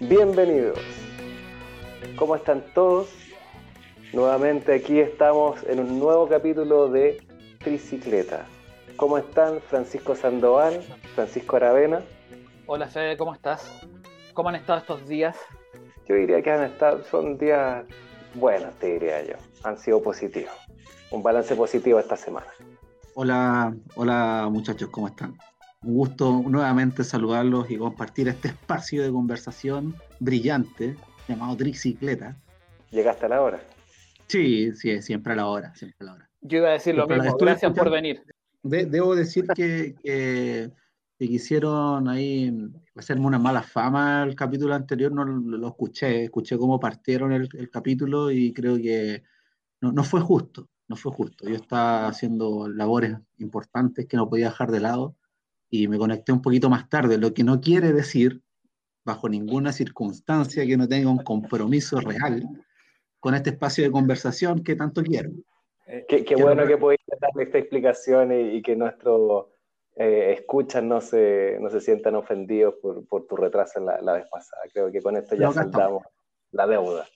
Bienvenidos. ¿Cómo están todos? Nuevamente aquí estamos en un nuevo capítulo de Tricicleta. ¿Cómo están Francisco Sandoval, Francisco Aravena? Hola Fede, ¿cómo estás? ¿Cómo han estado estos días? Yo diría que han estado, son días buenos, te diría yo. Han sido positivos. Un balance positivo esta semana. Hola, hola muchachos, ¿cómo están? Un gusto nuevamente saludarlos y compartir este espacio de conversación brillante llamado Tricicleta. ¿Llegaste a la hora? Sí, sí, siempre a la hora, siempre a la hora. Yo iba a decir lo mismo, gracias por venir. debo decir que, que, quisieron ahí hacerme una mala fama el capítulo anterior, no lo, escuché, escuché cómo partieron el, capítulo y creo que no, no, fue justo, no fue justo. Yo estaba haciendo labores importantes que no podía dejar de lado y me conecté un poquito más tarde, lo que no quiere decir, bajo ninguna circunstancia, que no tenga un compromiso real con este espacio de conversación que tanto quiero. Eh, qué, bueno que pudiste darle esta explicación y, que nuestros eh, escuchas no se, no se sientan ofendidos por, por tu retraso la, la, vez pasada. Creo que con esto ya saldamos la deuda.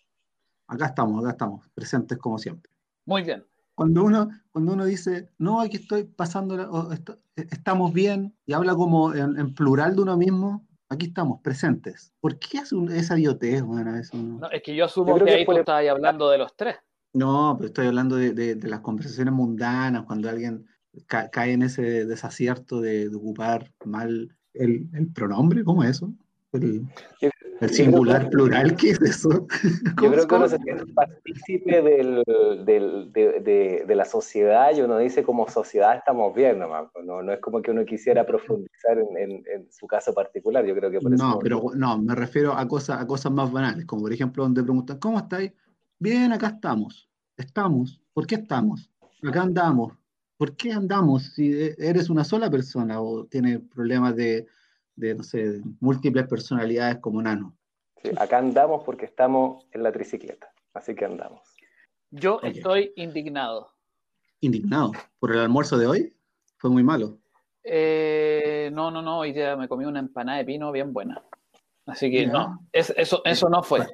Acá estamos, acá estamos, presentes como siempre. Muy bien. Cuando uno, cuando uno dice, no, aquí estoy pasando, estamos bien, y habla como en, plural de uno mismo, aquí estamos, presentes. ¿Por qué hace esa idiotez? Bueno, eso no? es que yo asumo que, ahí tú estabas hablando de los tres. No, pero estoy hablando de, las conversaciones mundanas, cuando alguien cae en ese desacierto de, ocupar mal el, el, pronombre, ¿cómo es eso? El singular plural, ¿qué es eso? Yo creo que uno se siente partícipe del, del, de, de, la sociedad y uno dice como sociedad estamos bien nomás, pues, no, no es como que uno quisiera profundizar en, en, su caso particular, yo creo que por eso... No, pero no, me refiero a cosas, a cosas más banales, como por ejemplo donde preguntan, ¿cómo estáis? Bien, acá estamos, estamos, ¿por qué estamos? Acá andamos, ¿por qué andamos si eres una sola persona o tienes problemas de de, no sé, múltiples personalidades como Nano. Sí, acá andamos porque estamos en la tricicleta, así que andamos. Yo estoy indignado. ¿Indignado? ¿Por el almuerzo de hoy? Fue muy malo. Eh, no, no, no, hoy día me comí una empanada de pino bien buena. Así que no, eso, eso no fue.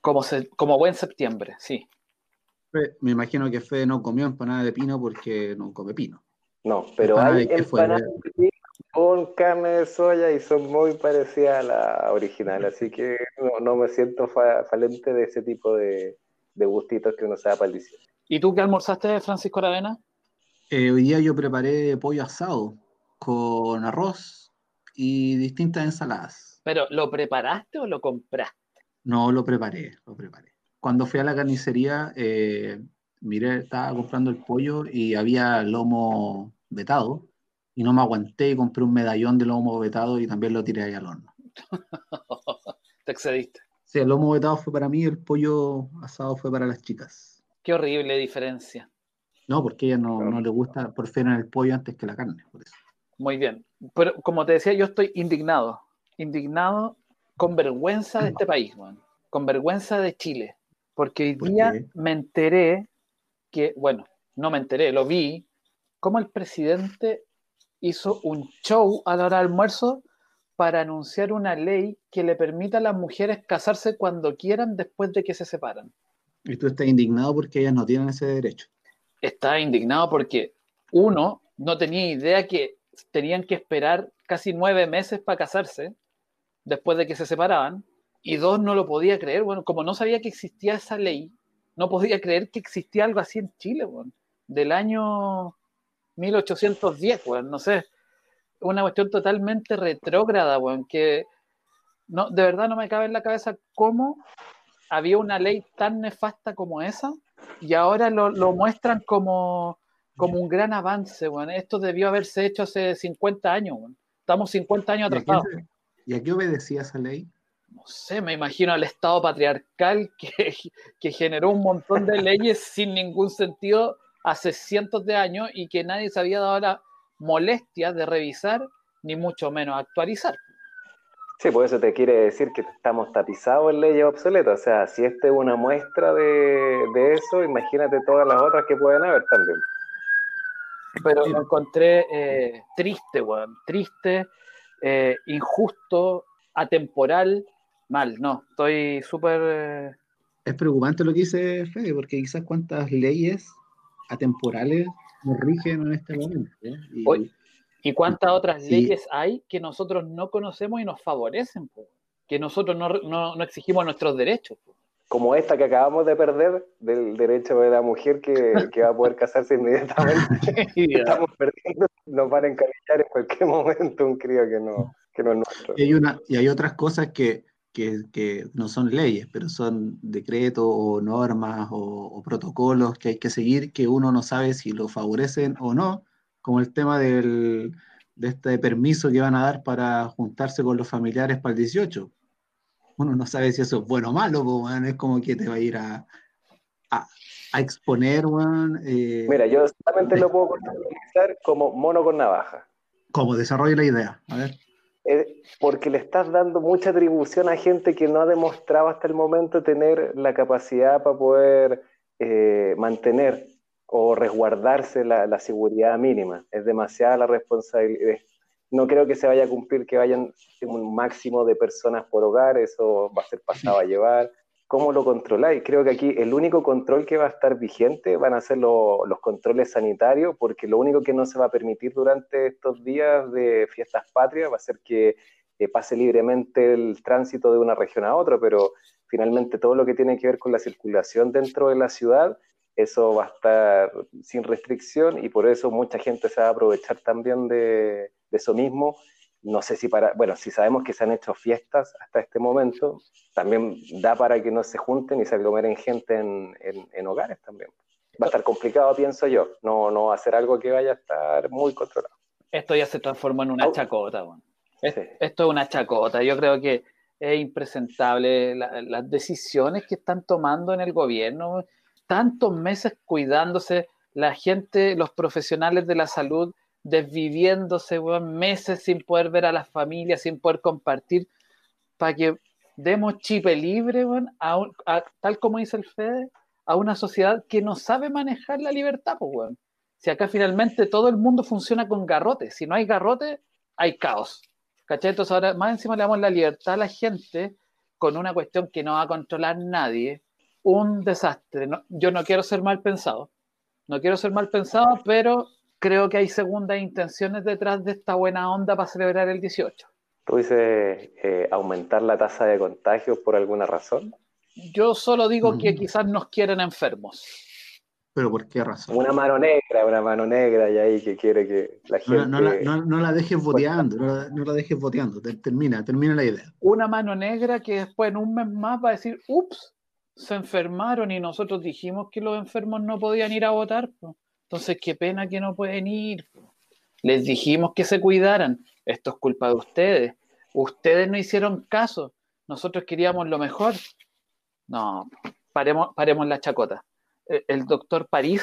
Como, como buen septiembre, sí. Me imagino que Fede no comió empanada de pino porque no come pino. No, pero hay empanadas de pino con carne de soya y son muy parecidas a la original, así que no, me siento falente de ese tipo de, gustitos que uno se da para el diciembre. ¿Y tú qué almorzaste, Francisco Aravena? Eh, hoy día yo preparé pollo asado con arroz y distintas ensaladas. ¿Pero lo preparaste o lo compraste? No, lo preparé, lo preparé. Cuando fui a la carnicería, eh, miré, estaba comprando el pollo y había lomo vetado y no me aguanté y compré un medallón de lomo vetado y también lo tiré ahí al horno. Te excediste. Sí, el lomo vetado fue para mí, el pollo asado fue para las chicas. Qué horrible diferencia. No, porque a ella no, no le gusta, prefieren el pollo antes que la carne, por eso. Muy bien. Pero como te decía, yo estoy indignado. Indignado con vergüenza de este país, man. con vergüenza de Chile. Porque hoy día me enteré que, bueno, no me enteré, lo vi, como el presidente hizo un show a la hora del almuerzo para anunciar una ley que le permita a las mujeres casarse cuando quieran después de que se separan. ¿Y tú estás indignado porque ellas no tienen ese derecho? Está indignado porque, uno, no tenía idea que tenían que esperar casi nueve meses para casarse después de que se separaban. Y dos, no lo podía creer. Bueno, como no sabía que existía esa ley, no podía creer que existía algo así en Chile, bueno, del año 1810, weón, no sé. Una cuestión totalmente retrógrada, weón, que no, de verdad no me cabe en la cabeza cómo había una ley tan nefasta como esa y ahora lo, muestran como, como un gran avance, weón. Esto debió haberse hecho hace 50 años, weón. Estamos 50 años atrasados. ¿Y a qué obedecía esa ley? no sé, me imagino al Estado patriarcal que, que, generó un montón de leyes sin ningún sentido hace cientos de años y que nadie se había dado la molestia de revisar, ni mucho menos actualizar. Sí, por eso te quiere decir que estamos tapizados en leyes obsoletas. O sea, si esta es una muestra de, eso, imagínate todas las otras que pueden haber también. pero lo encontré eh, triste, weón, triste, eh, injusto, atemporal, mal, no, estoy súper... Eh, es preocupante lo que dice Fede, porque quizás cuántas leyes atemporales nos rigen en este momento. Y, ¿Y cuántas otras leyes hay que nosotros no conocemos y nos favorecen? Que nosotros no, no, no exigimos nuestros derechos. Como esta que acabamos de perder, del derecho de la mujer que, que va a poder casarse inmediatamente. Estamos perdiendo, nos van a encalillar en cualquier momento un crío que no, que no es nuestro. Y hay, una, y hay otras cosas que, que, que, no son leyes, pero son decretos o normas o, o, protocolos que hay que seguir que uno no sabe si lo favorecen o no, como el tema del, de este permiso que van a dar para juntarse con los familiares para el 18. Uno no sabe si eso es bueno o malo, pues, es como que te va a ir a, a, a exponer. eh, Mira, yo solamente lo puedo utilizar como mono con navaja. ¿Cómo? Desarrolla la idea. A ver. Eh, porque le estás dando mucha atribución a gente que no ha demostrado hasta el momento tener la capacidad para poder eh, mantener o resguardarse la, la, seguridad mínima. Es demasiada la responsabilidad. No creo que se vaya a cumplir que vayan un máximo de personas por hogar, eso va a ser pasado a llevar. ¿Cómo lo controláis? Creo que aquí el único control que va a estar vigente van a ser lo, los controles sanitarios, porque lo único que no se va a permitir durante estos días de fiestas patrias va a ser que eh, pase libremente el tránsito de una región a otra, pero finalmente todo lo que tiene que ver con la circulación dentro de la ciudad eso va a estar sin restricción y por eso mucha gente se va a aprovechar también de, de, eso mismo. No sé si para, bueno, si sabemos que se han hecho fiestas hasta este momento, también da para que no se junten y se aglomeren gente en, en, en hogares también. Va a estar complicado, pienso yo, no, no ser algo que vaya a estar muy controlado. Esto ya se transforma en una chacota. Bueno. Sí. Esto es una chacota. Yo creo que es impresentable la, las decisiones que están tomando en el gobierno tantos meses cuidándose, la gente, los profesionales de la salud desviviéndose, weón, meses sin poder ver a las familias, sin poder compartir, para que demos chipe libre, weón, a, un, a, tal como dice el Fede, a una sociedad que no sabe manejar la libertad, pues, weón. Si acá finalmente todo el mundo funciona con garrote, si no hay garrote, hay caos. ¿Cachai? Entonces ahora más encima le damos la libertad a la gente con una cuestión que no va a controlar nadie, un desastre. No, yo no quiero ser mal pensado, no quiero ser mal pensado, pero creo que hay segundas intenciones detrás de esta buena onda para celebrar el 18. ¿Tú dices eh, aumentar la tasa de contagios por alguna razón? Yo solo digo mm. que quizás nos quieren enfermos. ¿Pero por qué razón? Una mano negra, una mano negra y ahí que quiere que la gente... No, no, la, no, no la, dejes boteando, no la, no la dejes boteando, termina, termina la idea. Una mano negra que después en un mes más va a decir, ups, se enfermaron y nosotros dijimos que los enfermos no podían ir a votar. Po. Entonces, qué pena que no pueden ir. Les dijimos que se cuidaran. Esto es culpa de ustedes. Ustedes no hicieron caso. Nosotros queríamos lo mejor. No, paremos, la chacota. El, el doctor París,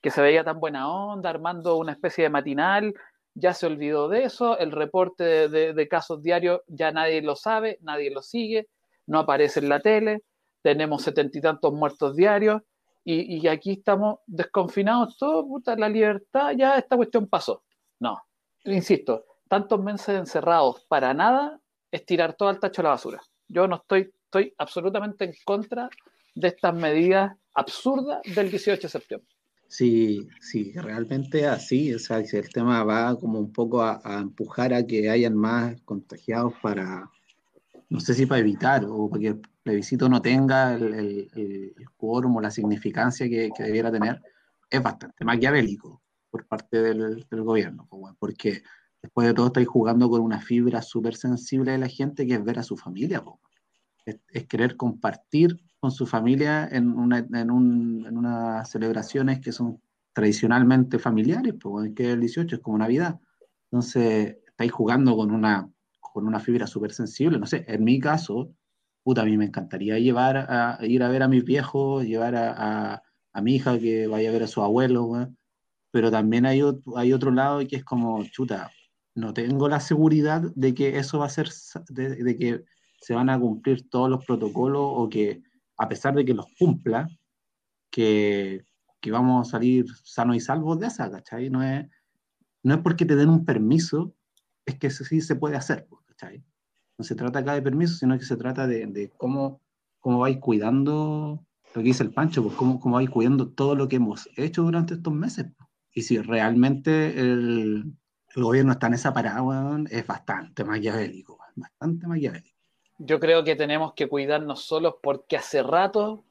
que se veía tan buena onda, armando una especie de matinal, ya se olvidó de eso. El reporte de, de, de casos diarios ya nadie lo sabe, nadie lo sigue, no aparece en la tele tenemos setenta y tantos muertos diarios y, aquí estamos desconfinados todos, puta, la libertad, ya esta cuestión pasó. No, insisto, tantos meses encerrados para nada es tirar todo al tacho de la basura. Yo no estoy, estoy absolutamente en contra de estas medidas absurdas del 18 de septiembre. Sí, sí, realmente así, o sea, el tema va como un poco a, a empujar a que hayan más contagiados para, no sé si para evitar o para que el plebiscito no tenga el, el, el quórum o la significancia que, que, debiera tener, es bastante maquiavélico por parte del, del gobierno, porque después de todo estáis jugando con una fibra súper sensible de la gente que es ver a su familia, es, es, querer compartir con su familia en, una, en, un, en unas celebraciones que son tradicionalmente familiares, que el 18 es como Navidad. Entonces, estáis jugando con una con una fibra súper sensible, no sé, en mi caso, puta, a mí me encantaría llevar a, ir a ver a mis viejos, llevar a, a, mi hija que vaya a ver a su abuelo, pero también hay, hay otro lado que es como, chuta, no tengo la seguridad de que eso va a ser, de, que se van a cumplir todos los protocolos o que a pesar de que los cumpla, que, que vamos a salir sanos y salvos de esa, ¿cachai? No es, no es porque te den un permiso, es que sí se puede hacer, ¿cachai? No se trata acá de permiso, sino que se trata de, de cómo, cómo vais cuidando lo que dice el Pancho, pues cómo, cómo vais cuidando todo lo que hemos hecho durante estos meses. Y si realmente el, el gobierno está en esa parada, es bastante maquiavélico, bastante maquiavélico. Yo creo que tenemos que cuidarnos solos porque hace rato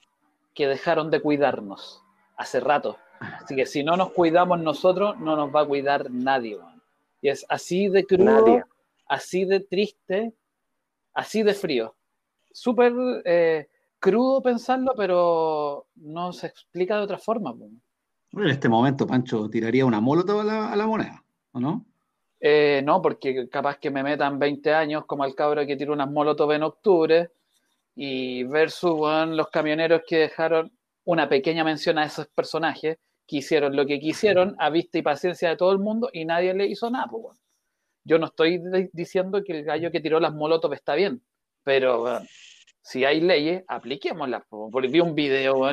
que dejaron de cuidarnos. Hace rato. Así que si no nos cuidamos nosotros, no nos va a cuidar nadie. Y es así de crudo, así de triste, así de frío. Súper eh, crudo pensarlo, pero no se explica de otra forma. En este momento, Pancho, tiraría una molotov a la, a la moneda, ¿o no? Eh, no, porque capaz que me metan 20 años como el cabro que tiró unas molotov en octubre y versus los camioneros que dejaron una pequeña mención a esos personajes que hicieron lo que quisieron a vista y paciencia de todo el mundo y nadie le hizo nada. Pues, Yo no estoy diciendo que el gallo que tiró las molotov está bien, pero si hay leyes, apliquémoslas. Vi un video,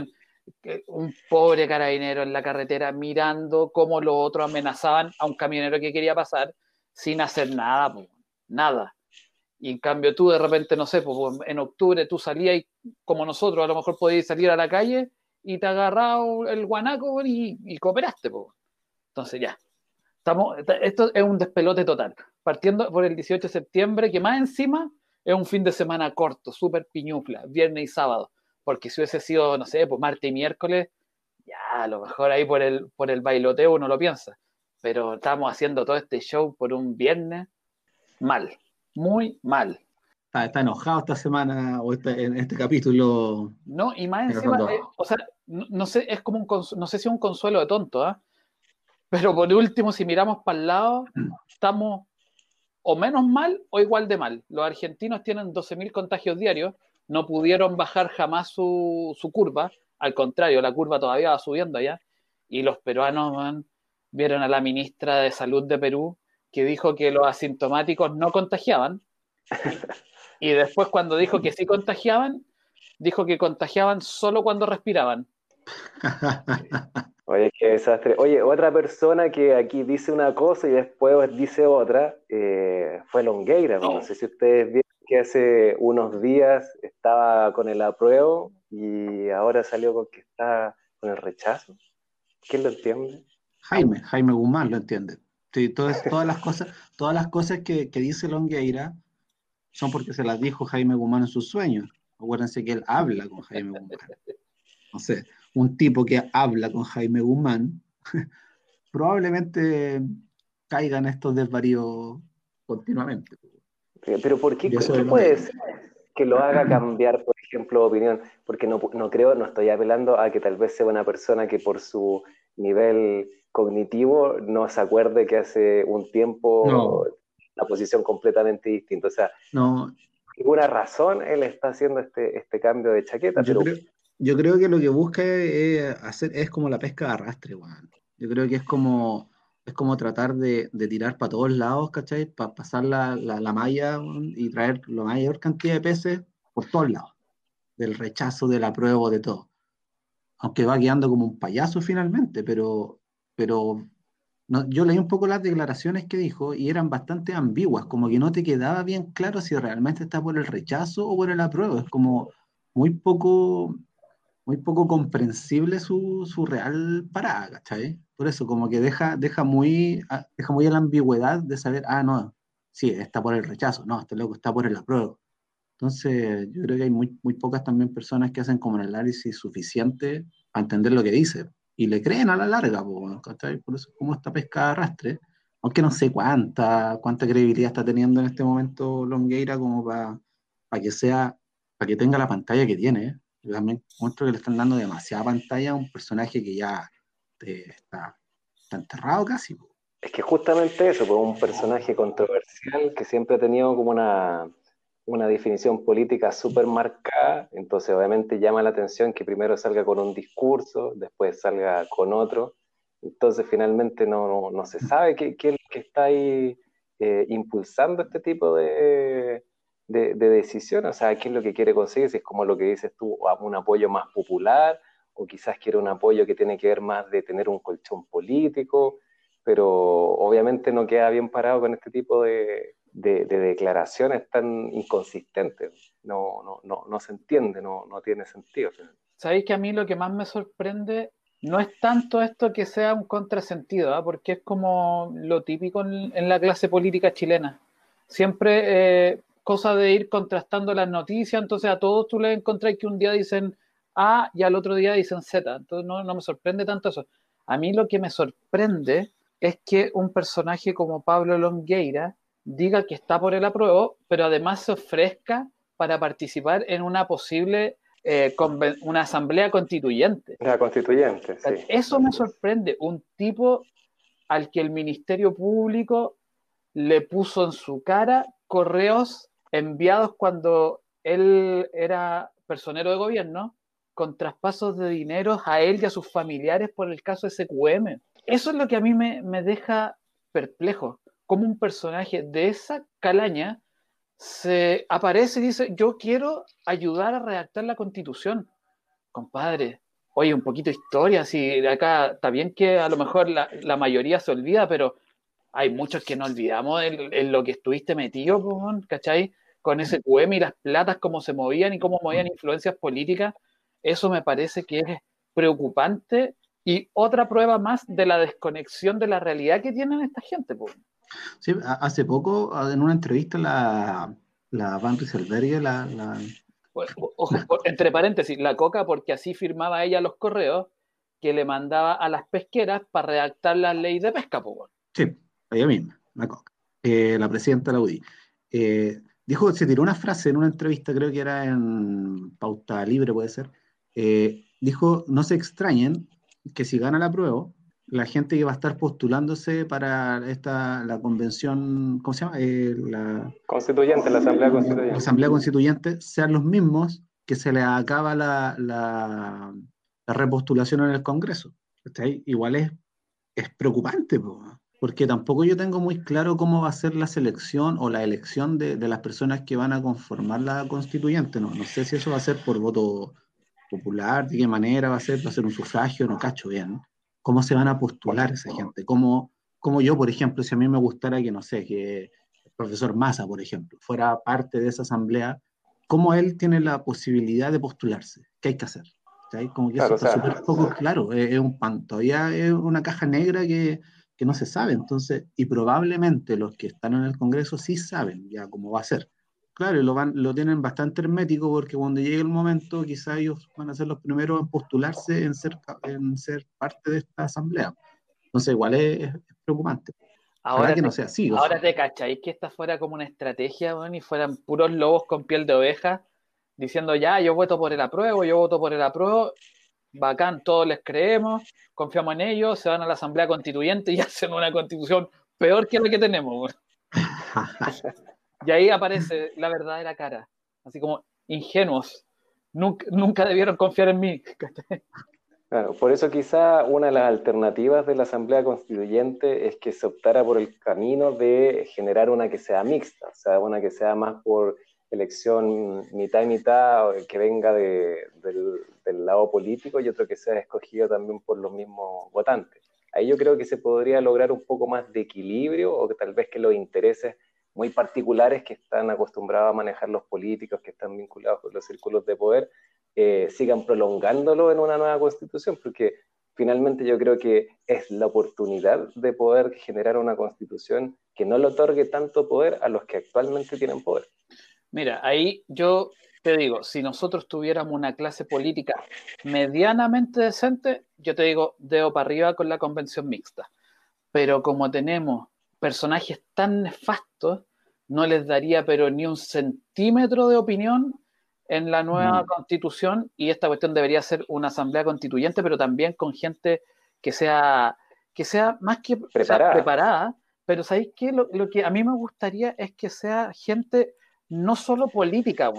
un pobre carabinero en la carretera mirando cómo los otros amenazaban a un camionero que quería pasar sin hacer nada, nada. Y en cambio tú de repente, no sé, en octubre tú salías y como nosotros a lo mejor podías salir a la calle y te agarraba el guanaco y, cooperaste. Entonces ya, estamos, esto es un despelote total. Partiendo por el 18 de septiembre, que más encima es un fin de semana corto, súper piñufla, viernes y sábado porque si hubiese sido, no sé, pues martes y miércoles, ya a lo mejor ahí por el, por el bailoteo uno lo piensa. Pero estamos haciendo todo este show por un viernes mal, muy mal. Está, enojado esta semana o este, en este capítulo. No, y más encima, eh, o sea, no, sé, es como un, no sé si es un consuelo de tonto, ¿ah? Pero por último, si miramos para el lado, estamos o menos mal o igual de mal. Los argentinos tienen 12.000 contagios diarios, no pudieron bajar jamás su, curva, al contrario, la curva todavía va subiendo allá, y los peruanos vieron a la ministra de Salud de Perú que dijo que los asintomáticos no contagiaban, y después cuando dijo que sí contagiaban, dijo que contagiaban solo cuando respiraban. Oye, qué desastre. Oye, otra persona que aquí dice una cosa y después dice otra eh, fue Longueira. No. sé si ustedes vieron que hace unos días estaba con el apruebo y ahora salió con que está con el rechazo. ¿Quién lo entiende? Jaime, Jaime Guzmán lo entiende. Sí, todas, todas las cosas, todas las cosas que, que, dice Longueira son porque se las dijo Jaime Guzmán en sus sueños. Acuérdense que él habla con Jaime Guzmán. No sé, un tipo que habla con Jaime Guzmán probablemente caigan estos desvaríos continuamente. Pero ¿por qué, ¿qué puede ser que lo haga cambiar, por ejemplo, opinión? Porque no, no creo, no estoy apelando a que tal vez sea una persona que por su nivel cognitivo no se acuerde que hace un tiempo la posición completamente distinta. O sea, no. ninguna razón él está haciendo este, este cambio de chaqueta. Yo, creo, yo creo que lo que busca es, hacer, es como la pesca de arrastre, Juan. Yo creo que es como es como tratar de, tirar para todos lados, ¿cachai? Para pasar la, la, malla y traer la mayor cantidad de peces por todos lados, del rechazo, del apruebo, de todo. Aunque va quedando como un payaso finalmente, pero, pero no, yo leí un poco las declaraciones que dijo y eran bastante ambiguas, como que no te quedaba bien claro si realmente está por el rechazo o por el apruebo. Es como muy poco, muy poco comprensible su, su real parada, ¿cachai? Por eso, como que deja, deja, muy, ah, deja muy a la ambigüedad de saber, ah, no, sí, está por el rechazo, no, este loco está por el apruebo. Entonces, yo creo que hay muy, muy pocas también personas que hacen como el análisis suficiente para entender lo que dice y le creen a la larga, por eso como esta pesca de arrastre, aunque no sé cuánta, cuánta credibilidad está teniendo en este momento Longueira como para, para que sea, para que tenga la pantalla que tiene. ¿eh? Yo también encuentro que le están dando demasiada pantalla a un personaje que ya este, está, enterrado casi. Es que justamente eso, pues un personaje controversial que siempre ha tenido como una, una definición política súper marcada, entonces obviamente llama la atención que primero salga con un discurso, después salga con otro, entonces finalmente no, no, se sabe qué, qué, que está ahí eh, impulsando este tipo de, de, de decisiones, o sea, qué es lo que quiere conseguir, si es como lo que dices tú, un apoyo más popular o quizás quiere un apoyo que tiene que ver más de tener un colchón político, pero obviamente no queda bien parado con este tipo de, de, declaraciones tan inconsistentes. No, no, no, no se entiende, no, no tiene sentido. Sabéis que a mí lo que más me sorprende no es tanto esto que sea un contrasentido, ¿ah? porque es como lo típico en, la clase política chilena. Siempre eh, cosa de ir contrastando las noticias, entonces a todos tú les encontrás que un día dicen A y al otro día dicen Z, entonces no, no me sorprende tanto eso. A mí lo que me sorprende es que un personaje como Pablo Longueira diga que está por el apruebo, pero además se ofrezca para participar en una posible eh, una asamblea constituyente. La constituyente, sí. Eso me sorprende. Un tipo al que el Ministerio Público le puso en su cara correos enviados cuando él era personero de gobierno con traspasos de dinero a él y a sus familiares por el caso SQM. Eso es lo que a mí me, me deja perplejo. Como un personaje de esa calaña se aparece y dice, yo quiero ayudar a redactar la constitución. Compadre, oye, un poquito de historia, si acá está bien que a lo mejor la, mayoría se olvida, pero hay muchos que no olvidamos en, lo que estuviste metido, ¿cachai? Con ese QM y las platas, cómo se movían y cómo movían influencias políticas. Eso me parece que es preocupante y otra prueba más de la desconexión de la realidad que tienen esta gente. Pues. Sí, hace poco, en una entrevista, la, la Van Rieselberg, la, la... entre paréntesis, la coca, porque así firmaba ella los correos que le mandaba a las pesqueras para redactar la ley de pesca. Pues. Sí, ella misma, la coca, eh, la presidenta de la UDI. Eh, dijo, se tiró una frase en una entrevista, creo que era en Pauta Libre, puede ser. Eh, dijo, no se extrañen que si gana la prueba, la gente que va a estar postulándose para esta, la convención, ¿cómo se llama? La, constituyente, la Asamblea Constituyente. La Asamblea Constituyente sean los mismos que se les acaba la, la, repostulación en el Congreso. Igual es, es preocupante, porque tampoco yo tengo muy claro cómo va a ser la selección o la elección de, de las personas que van a conformar la constituyente. No, no sé si eso va a ser por voto popular, de qué manera va a ser, va a ser un sufragio, no cacho bien cómo se van a postular esa gente, cómo, cómo yo, por ejemplo, si a mí me gustara que, no sé, que el profesor Massa, por ejemplo, fuera parte de esa asamblea, cómo él tiene la posibilidad de postularse, qué hay que hacer. Como que eso está súper poco claro, es, un pan, todavía es una caja negra que, que no se sabe, entonces, y probablemente los que están en el Congreso sí saben ya cómo va a ser. Claro, lo, van, lo tienen bastante hermético porque cuando llegue el momento, quizá ellos van a ser los primeros en postularse en ser, en ser parte de esta asamblea. Entonces, igual es, preocupante. Ahora que no sea así. Ahora te cacháis que esta fuera como una estrategia, bueno, y fueran puros lobos con piel de oveja diciendo ya, yo voto por el apruebo, yo voto por el apruebo, bacán, todos les creemos, confiamos en ellos, se van a la asamblea constituyente y hacen una constitución peor que la que tenemos. Y ahí aparece la verdadera cara, así como ingenuos. Nunca, nunca debieron confiar en mí. Claro, por eso quizá una de las alternativas de la Asamblea Constituyente es que se optara por el camino de generar una que sea mixta, o sea, una que sea más por elección mitad y mitad, que venga de, del, del, lado político y otro que sea escogido también por los mismos votantes. Ahí yo creo que se podría lograr un poco más de equilibrio o que tal vez que los intereses muy particulares que están acostumbrados a manejar los políticos, que están vinculados con los círculos de poder, eh, sigan prolongándolo en una nueva constitución, porque finalmente yo creo que es la oportunidad de poder generar una constitución que no le otorgue tanto poder a los que actualmente tienen poder. Mira, ahí yo te digo, si nosotros tuviéramos una clase política medianamente decente, yo te digo, dedo para arriba con la convención mixta. Pero como tenemos personajes tan nefastos, no les daría pero ni un centímetro de opinión en la nueva mm. constitución y esta cuestión debería ser una asamblea constituyente, pero también con gente que sea, que sea más que preparada. pero ¿sabéis qué? Lo, que a mí me gustaría es que sea gente no solo política,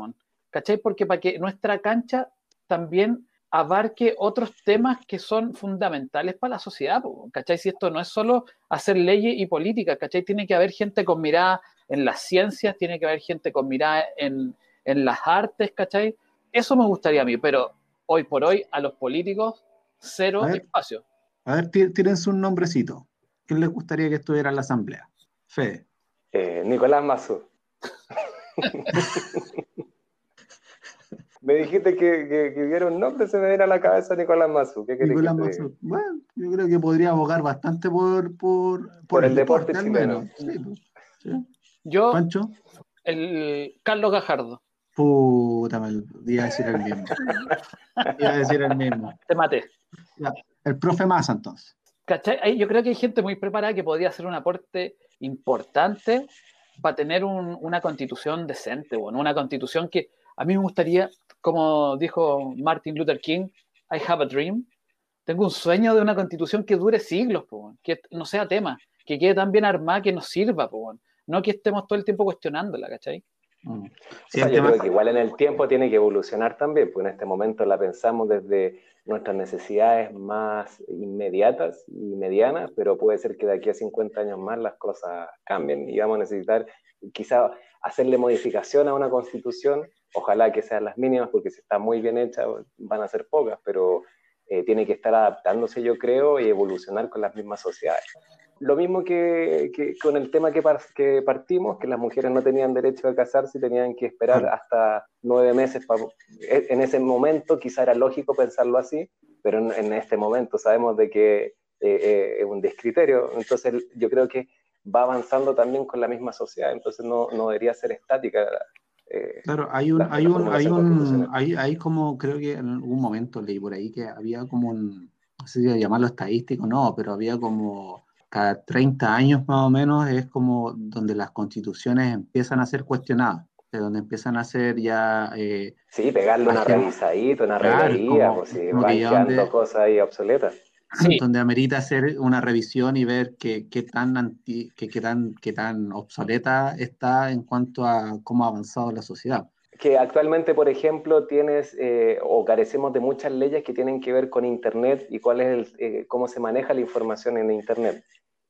¿cachai? Porque para que nuestra cancha también abarque otros temas que son fundamentales para la sociedad, ¿cachai? Si esto no es solo hacer leyes y política, ¿cachai? Tiene que haber gente con mirada en las ciencias, tiene que haber gente con mirada en, las artes, ¿cachai? Eso me gustaría a mí, pero hoy por hoy a los políticos cero espacio. A ver, tírense un nombrecito. ¿Quién les gustaría que estuviera en la asamblea? Fede. Eh, Nicolás Mazú. me dijiste que, que, hubiera un nombre, se me viene a la cabeza Nicolás Mazú. Nicolás Mazú. Bueno, yo creo que podría abogar bastante por, por, por, el, deporte, chileno. Pues, yo, Pancho. El Carlos Gajardo. Puta, me iba a decir el mismo. iba a decir el mismo. Te maté. el profe Massa, entonces. ¿Cachai? Yo creo que hay gente muy preparada que podría hacer un aporte importante para tener una constitución decente, bueno, una constitución que a mí me gustaría, como dijo Martin Luther King, I have a dream. Tengo un sueño de una constitución que dure siglos, que no sea tema, que quede tan bien armada que nos sirva, no que estemos todo el tiempo cuestionándola, ¿cachai? Mm. yo creo que igual en el tiempo tiene que evolucionar también, porque en este momento la pensamos desde nuestras necesidades más inmediatas y medianas, pero puede ser que de aquí a 50 años más las cosas cambien y vamos a necesitar quizá hacerle modificación a una constitución, ojalá que sean las mínimas, porque si está muy bien hecha van a ser pocas, pero eh, tiene que estar adaptándose, yo creo, y evolucionar con las mismas sociedades. Lo mismo que, con el tema que, que, partimos, que las mujeres no tenían derecho a casarse y tenían que esperar hasta nueve meses. E, en ese momento quizá era lógico pensarlo así, pero en, este momento sabemos de que eh, eh, es un descriterio. Entonces yo creo que va avanzando también con la misma sociedad, entonces no, no debería ser estática. Eh, claro, hay un, hay un, hay un, hay, hay como, creo que en algún momento leí por ahí que había como un, no sé si llamarlo estadístico, no, pero había como cada 30 años más o menos es como donde las constituciones empiezan a ser cuestionadas, de donde empiezan a ser ya... Eh, sí, pegarle una revisadita, una regalía, o si van quedando cosas ahí obsoletas. Donde amerita hacer una revisión y ver qué, qué tan anti, qué, qué, tan, qué tan obsoleta está en cuanto a cómo ha avanzado la sociedad que actualmente, por ejemplo, tienes eh, o carecemos de muchas leyes que tienen que ver con Internet y cuál es el, eh, cómo se maneja la información en Internet.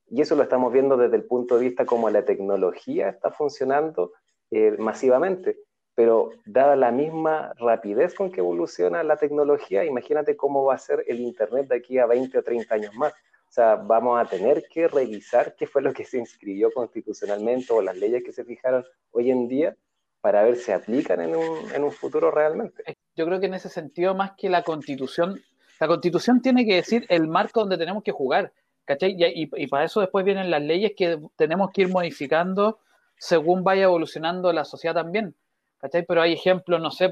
Y eso lo estamos viendo desde el punto de vista como la tecnología está funcionando eh, masivamente. Pero dada la misma rapidez con que evoluciona la tecnología, imagínate cómo va a ser el Internet de aquí a 20 o 30 años más. O sea, vamos a tener que revisar qué fue lo que se inscribió constitucionalmente o las leyes que se fijaron hoy en día para ver si aplican en un, en un futuro realmente. Yo creo que en ese sentido, más que la constitución, la constitución tiene que decir el marco donde tenemos que jugar, ¿cachai? Y, y, para eso después vienen las leyes que tenemos que ir modificando según vaya evolucionando la sociedad también, ¿cachai? Pero hay ejemplos, no sé,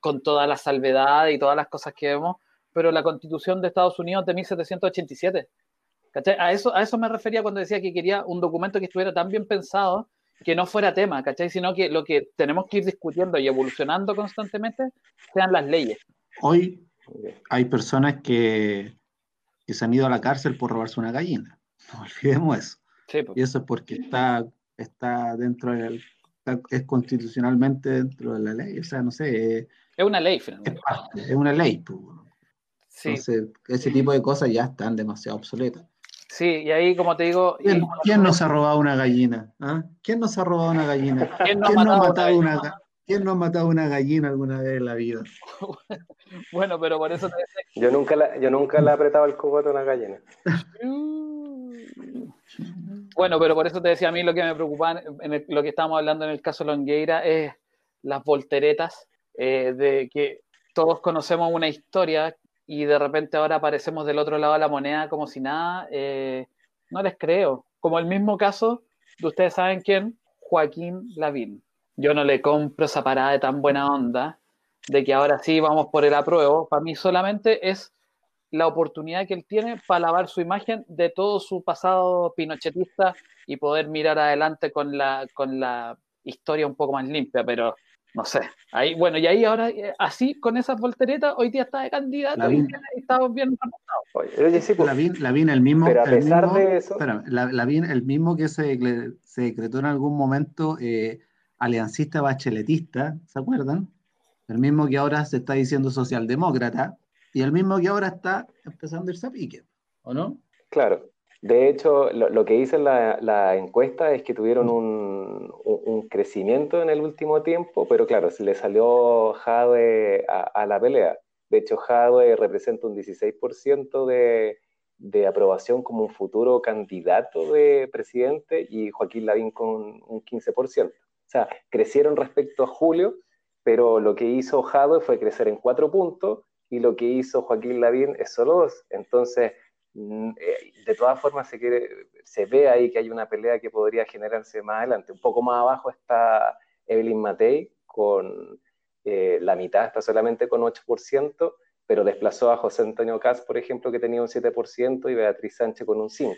con toda la salvedad y todas las cosas que vemos, pero la constitución de Estados Unidos de 1787, ¿cachai? A eso, a eso me refería cuando decía que quería un documento que estuviera tan bien pensado que no fuera tema, ¿cachai? Sino que lo que tenemos que ir discutiendo y evolucionando constantemente sean las leyes. Hoy hay personas que, que se han ido a la cárcel por robarse una gallina. No olvidemos eso. Pues. Y eso es porque está, está dentro del, es constitucionalmente dentro de la ley. O sea, no sé. Es una ley, Es, una ley. Pues. Entonces, ese tipo de cosas ya están demasiado obsoletas. Sí, y ahí, como te digo. ¿Quién, nos ha robado una gallina? ¿Ah? ¿Quién nos ha robado una gallina? ¿Quién, nos, ha matado una, ¿Quién ha matado una gallina alguna vez en la vida? bueno, pero por eso te Yo nunca, la, yo nunca le he apretado el cogote a una gallina. bueno, pero por eso te decía a mí lo que me preocupa, en lo que estábamos hablando en el caso Longueira, es las volteretas, eh, de que todos conocemos una historia y de repente ahora aparecemos del otro lado de la moneda como si nada, eh, no les creo. Como el mismo caso de ustedes saben quién, Joaquín Lavín. Yo no le compro esa parada de tan buena onda de que ahora sí vamos por el apruebo. Para mí solamente es la oportunidad que él tiene para lavar su imagen de todo su pasado pinochetista y poder mirar adelante con la, con la historia un poco más limpia, pero no sé. Ahí, bueno, y ahí ahora, eh, así, con esas volteretas, hoy día está de candidato y estamos bien Oye, sí, pues, el mismo. Pero a pesar de eso. Espera, la, el mismo que se, se, decretó en algún momento eh, aliancista bacheletista, ¿se acuerdan? El mismo que ahora se está diciendo socialdemócrata y el mismo que ahora está empezando a irse a pique, ¿o no? Claro. De hecho, lo, que dice la, la, encuesta es que tuvieron un, un, crecimiento en el último tiempo, pero claro, se le salió Jade a, la pelea. De hecho, Jadwe representa un 16% de, de aprobación como un futuro candidato de presidente y Joaquín Lavín con un 15%. O sea, crecieron respecto a Julio, pero lo que hizo Jadwe fue crecer en cuatro puntos y lo que hizo Joaquín Lavín es solo dos. Entonces, mm, eh, de todas formas se, quiere, se ve ahí que hay una pelea que podría generarse más adelante. Un poco más abajo está Evelyn Matei con eh, la mitad, está solamente con 8%, pero desplazó a José Antonio Cas, por ejemplo, que tenía un 7% y Beatriz Sánchez con un 5%.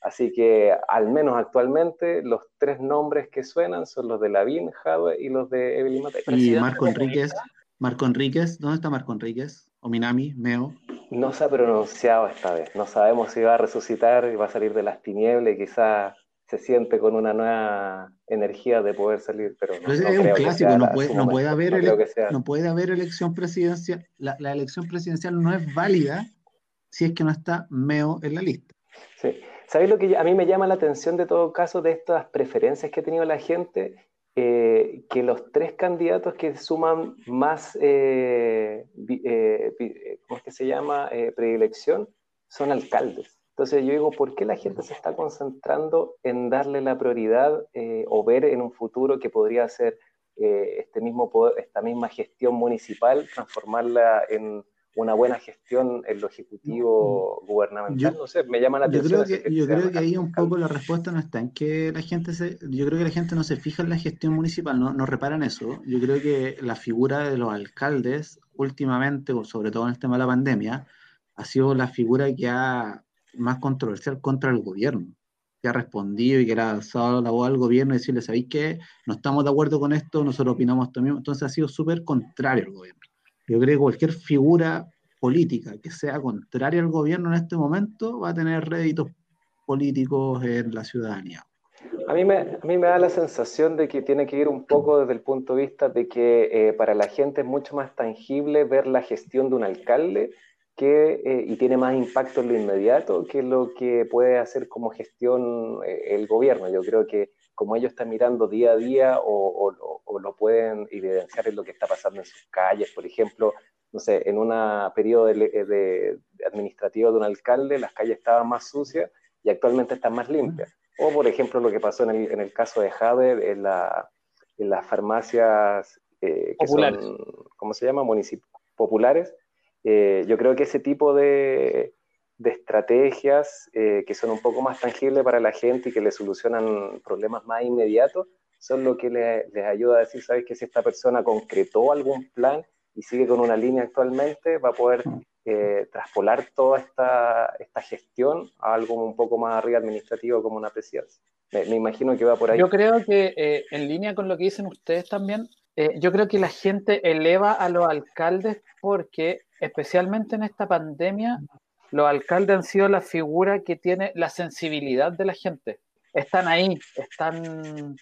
Así que, al menos actualmente, los tres nombres que suenan son los de Lavín, Jadwe y los de Evelyn Matei. Y Marco Enríquez, Marco Enríquez, ¿dónde está Marco Enríquez? ¿O Minami? ¿Meo? No se ha pronunciado esta vez. No sabemos si va a resucitar y va a salir de las tinieblas y quizás se siente con una nueva energía de poder salir, pero no, es un clásico, no puede, no, puede haber no, puede haber elección presidencial, la, la, elección presidencial no es válida si es que no está Meo en la lista. Sí. ¿Sabéis lo que a mí me llama la atención de todo caso de estas preferencias que ha tenido la gente? Eh, que los tres candidatos que suman más, eh, eh, ¿cómo es que se llama?, predilección, son alcaldes. Entonces yo digo, ¿por qué la gente se está concentrando en darle la prioridad o ver en un futuro que podría ser este mismo esta misma gestión municipal, transformarla en una buena gestión en lo ejecutivo gubernamental. no sé, me llama la atención. Yo creo que, yo creo que ahí un poco la respuesta no está en que la gente se, yo creo que la gente no se fija en la gestión municipal, no, no reparan eso. Yo creo que la figura de los alcaldes últimamente, sobre todo en el tema de la pandemia, ha sido la figura que ha más controversial contra el gobierno que ha respondido y que ha alzado la voz al gobierno y decirle, ¿sabéis qué? No estamos de acuerdo con esto, nosotros opinamos esto mismo. Entonces ha sido súper contrario al gobierno. Yo creo que cualquier figura política que sea contraria al gobierno en este momento va a tener réditos políticos en la ciudadanía. A mí, me, a mí me da la sensación de que tiene que ir un poco desde el punto de vista de que eh, para la gente es mucho más tangible ver la gestión de un alcalde que, eh, y tiene más impacto en lo inmediato que lo que puede hacer como gestión eh, el gobierno. Yo creo que como ellos están mirando día a día o, lo pueden evidenciar en lo que está pasando en sus calles, por ejemplo, no sé, en un periodo de, administrativo de un alcalde, las calles estaban más sucias y actualmente están más limpias. O, por ejemplo, lo que pasó en el, en el caso de Jade, en, la, en las farmacias eh, que son, ¿cómo se llama? populares. Eh, yo creo que ese tipo de, de estrategias eh, que son un poco más tangibles para la gente y que le solucionan problemas más inmediatos, son lo que les ayuda a decir, ¿sabes? Que si esta persona concretó algún plan y sigue con una línea actualmente, va a poder eh, traspolar toda esta, esta, gestión a algo un poco más arriba administrativo como una presidencia. Me, imagino que va por ahí. Yo creo que eh, en línea con lo que dicen ustedes también, yo creo que la gente eleva a los alcaldes porque especialmente en esta pandemia los alcaldes han sido la figura que tiene la sensibilidad de la gente. Están ahí, están,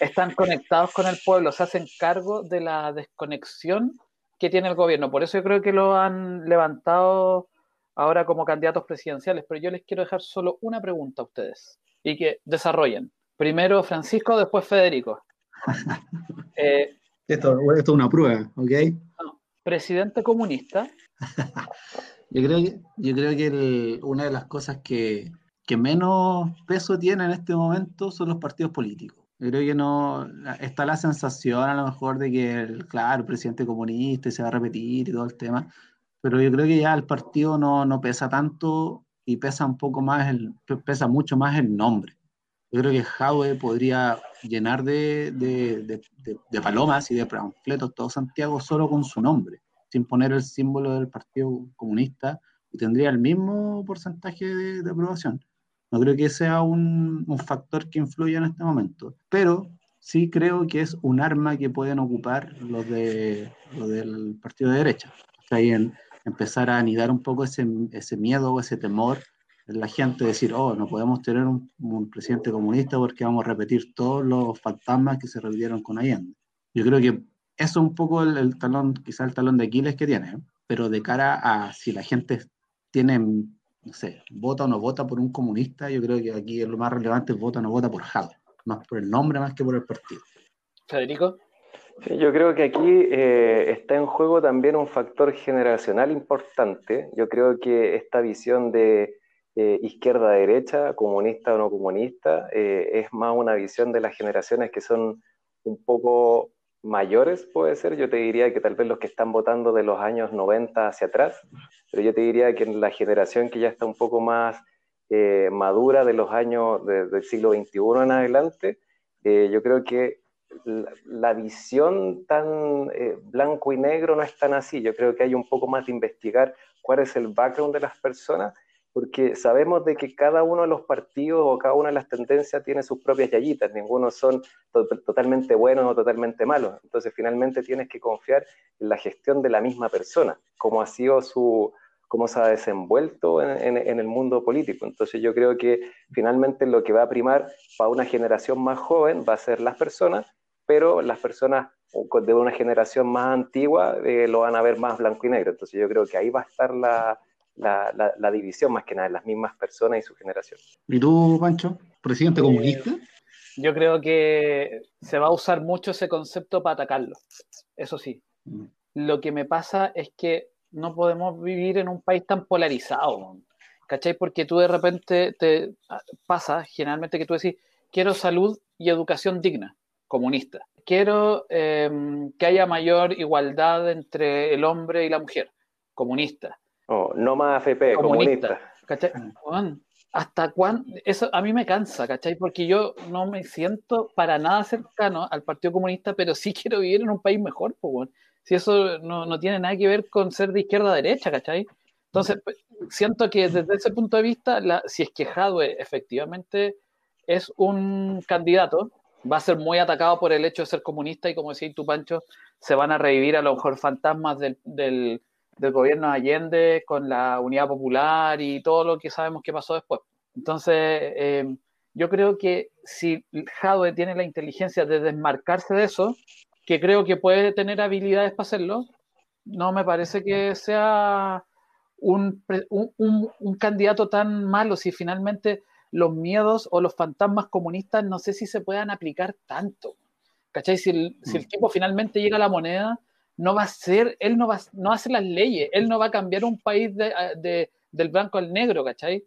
están conectados con el pueblo, se hacen cargo de la desconexión que tiene el gobierno. Por eso yo creo que lo han levantado ahora como candidatos presidenciales. Pero yo les quiero dejar solo una pregunta a ustedes y que desarrollen. Primero Francisco, después Federico. Eh, esto, esto, es una prueba, ¿ok? presidente comunista Yo creo que, yo creo que una de las cosas que, que menos peso tiene en este momento son los partidos políticos. Yo creo que no está la sensación a lo mejor de que, el, claro, el presidente comunista se va a repetir y todo el tema, pero yo creo que ya el partido no, no pesa tanto y pesa un poco más, el, pesa mucho más el nombre. Yo creo que Jaue podría llenar de, de, de, de, palomas y de panfletos todo Santiago solo con su nombre sin poner el símbolo del Partido Comunista y tendría el mismo porcentaje de, aprobación. No creo que sea un, un, factor que influya en este momento, pero sí creo que es un arma que pueden ocupar los, de, los del partido de derecha. Ahí en empezar a anidar un poco ese, ese miedo o ese temor en la gente, decir, oh, no podemos tener un, un, presidente comunista porque vamos a repetir todos los fantasmas que se repitieron con Allende. Yo creo que eso es un poco el, talón, quizá el talón de Aquiles que tiene, pero de cara a si la gente tiene, no sé, vota o no vota por un comunista, yo creo que aquí lo más relevante es vota o no vota por Jado, más por el nombre más que por el partido. Federico. yo creo que aquí eh, está en juego también un factor generacional importante. Yo creo que esta visión de eh, izquierda-derecha, comunista o no comunista, eh, es más una visión de las generaciones que son un poco mayores, puede ser. Yo te diría que tal vez los que están votando de los años 90 hacia atrás, pero yo te diría que en la generación que ya está un poco más madura de los años del siglo XXI en adelante, yo creo que la, visión tan eh, blanco y negro no es tan así. Yo creo que hay un poco más de investigar cuál es el background de las personas, porque sabemos de que cada uno de los partidos o cada una de las tendencias tiene sus propias yayitas, ninguno son totalmente buenos o totalmente malos. Entonces, finalmente tienes que confiar en la gestión de la misma persona, cómo ha sido su, cómo se ha desenvuelto en, en, el mundo político. Entonces yo creo que finalmente lo que va a primar para una generación más joven va a ser las personas pero las personas de una generación más antigua eh, lo van a ver más blanco y negro. Entonces yo creo que ahí va a estar la, la, la, división más que nada, las mismas personas y su generación. ¿Y tú, Pancho, presidente comunista? Yo creo que se va a usar mucho ese concepto para atacarlo, eso sí. Mm. Lo que me pasa es que no podemos vivir en un país tan polarizado, ¿cachai? Porque tú de repente te ah, pasa, generalmente que tú decís, quiero salud y educación digna comunista. Quiero em, que haya mayor igualdad entre el hombre y la mujer, comunista. Oh, no más AFP, comunista. ¿Hasta cuándo? Eso a mí me cansa, ¿cachai? Porque yo no me siento para nada cercano al Partido Comunista, pero sí quiero vivir en un país mejor, pues, Si eso no, no, tiene nada que ver con ser de izquierda a derecha, ¿cachai? Entonces, pues, siento que desde ese punto de vista, la, si es que Jadwe efectivamente es un candidato, va a ser muy atacado por el hecho de ser comunista y como decís tú, Pancho, se van a revivir a lo mejor fantasmas del, del, gobierno Allende con la unidad popular y todo lo que sabemos que pasó después. Entonces, eh, yo creo que si Jadwe tiene la inteligencia de desmarcarse de eso, que creo que puede tener habilidades para hacerlo, no me parece que sea un, un, un candidato tan malo si finalmente los miedos o los fantasmas comunistas no sé si se puedan aplicar tanto. ¿Cachai? Si el, si el mm. tipo finalmente llega a la moneda, no va a ser, él no va, no hace las leyes, él no va a cambiar un país de, del blanco al negro, ¿cachai?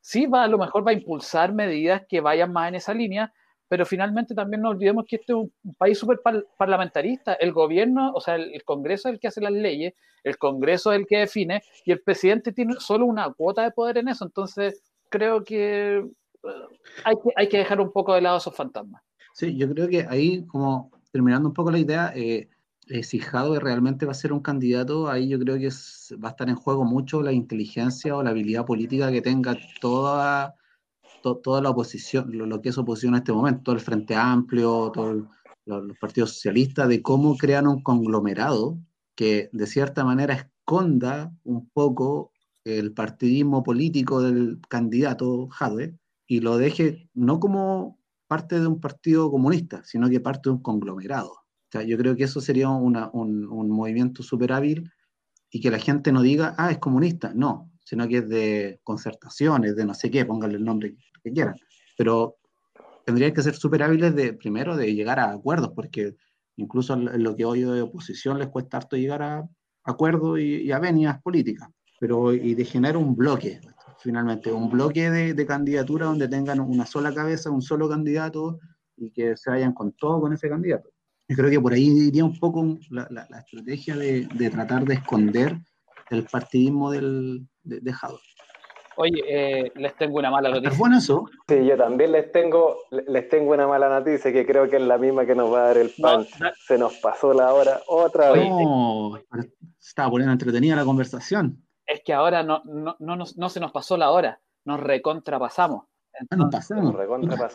Sí, va, a lo mejor va a impulsar medidas que vayan más en esa línea, pero finalmente también no olvidemos que este es un, país súper parlamentarista. El gobierno, o sea, el, Congreso es el que hace las leyes, el Congreso es el que define, y el presidente tiene solo una cuota de poder en eso. Entonces, creo que eh, hay, que hay que dejar un poco de lado esos fantasmas. Sí, yo creo que ahí, como terminando un poco la idea, eh, eh, si Jadwe realmente va a ser un candidato, ahí yo creo que va a estar en juego mucho la inteligencia o la habilidad política que tenga toda, toda la oposición, lo, que es oposición en este momento, todo el Frente Amplio, todos los partidos socialistas, de cómo crean un conglomerado que de cierta manera esconda un poco el partidismo político del candidato Jadwe y lo deje no como parte de un partido comunista, sino que parte de un conglomerado. Sea, yo creo que eso sería un, un, movimiento súper hábil y que la gente no diga, ah, es comunista. No, sino que es de concertaciones, de no sé qué, pónganle el nombre que quieran. Pero tendrían que ser súper hábiles de, primero, de llegar a acuerdos, porque incluso lo que hoy de oposición les cuesta harto llegar a acuerdos y, y a venias políticas pero y de generar un bloque, finalmente, un bloque de, de candidaturas donde tengan una sola cabeza, un solo candidato y que se vayan con todo con ese candidato. Yo creo que por ahí iría un poco la, la, estrategia de, de, tratar de esconder el partidismo del, de, de Oye, eh, les tengo una mala noticia. ¿Es bueno eso? Sí, yo también les tengo, les tengo una mala noticia que creo que es la misma que nos va a dar el pan. Se nos pasó la hora otra vez. No, estaba poniendo entretenida la conversación es que ahora no, no, no, no se nos pasó la hora, nos recontrapasamos. Ah, nos pasamos.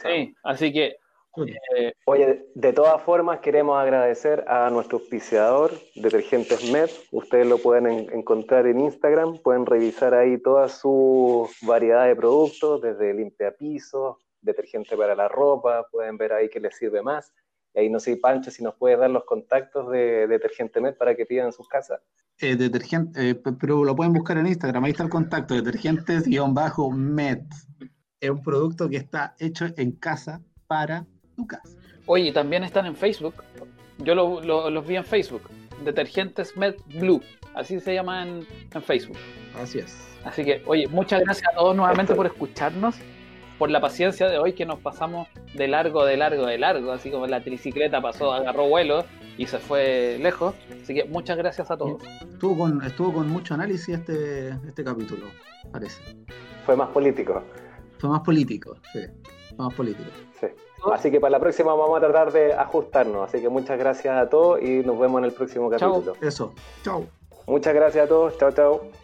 Sí, así que. Eh, Oye, de todas formas, queremos agradecer a nuestro auspiciador, Detergentes Med. Ustedes lo pueden encontrar en Instagram, pueden revisar ahí toda su variedad de productos, desde limpiapisos, detergente para la ropa, pueden ver ahí qué les sirve más. Y ahí no sé, Pancho, si nos puedes dar los contactos de Detergente Med para que pidan en sus casas. Eh, detergente, eh, pero lo pueden buscar en Instagram, ahí está el contacto, detergentes-med. Es un producto que está hecho en casa para tu casa. Oye, también están en Facebook. Yo los vi en Facebook. Detergentes Med Blue. Así se llama en, Facebook. Así es. Así que, oye, muchas gracias a todos nuevamente por escucharnos, por la paciencia de hoy que nos pasamos de largo, de largo, de largo, así como la tricicleta pasó, agarró vuelo y se fue lejos. Así que muchas gracias a todos. Estuvo con, estuvo con mucho análisis este, este capítulo, parece. Fue más político. Fue más político, sí. Fue más político. Sí. Así que para la próxima vamos a tratar de ajustarnos. Así que muchas gracias a todos y nos vemos en el próximo capítulo. Eso. Chao. Muchas gracias a todos. Chao, chao.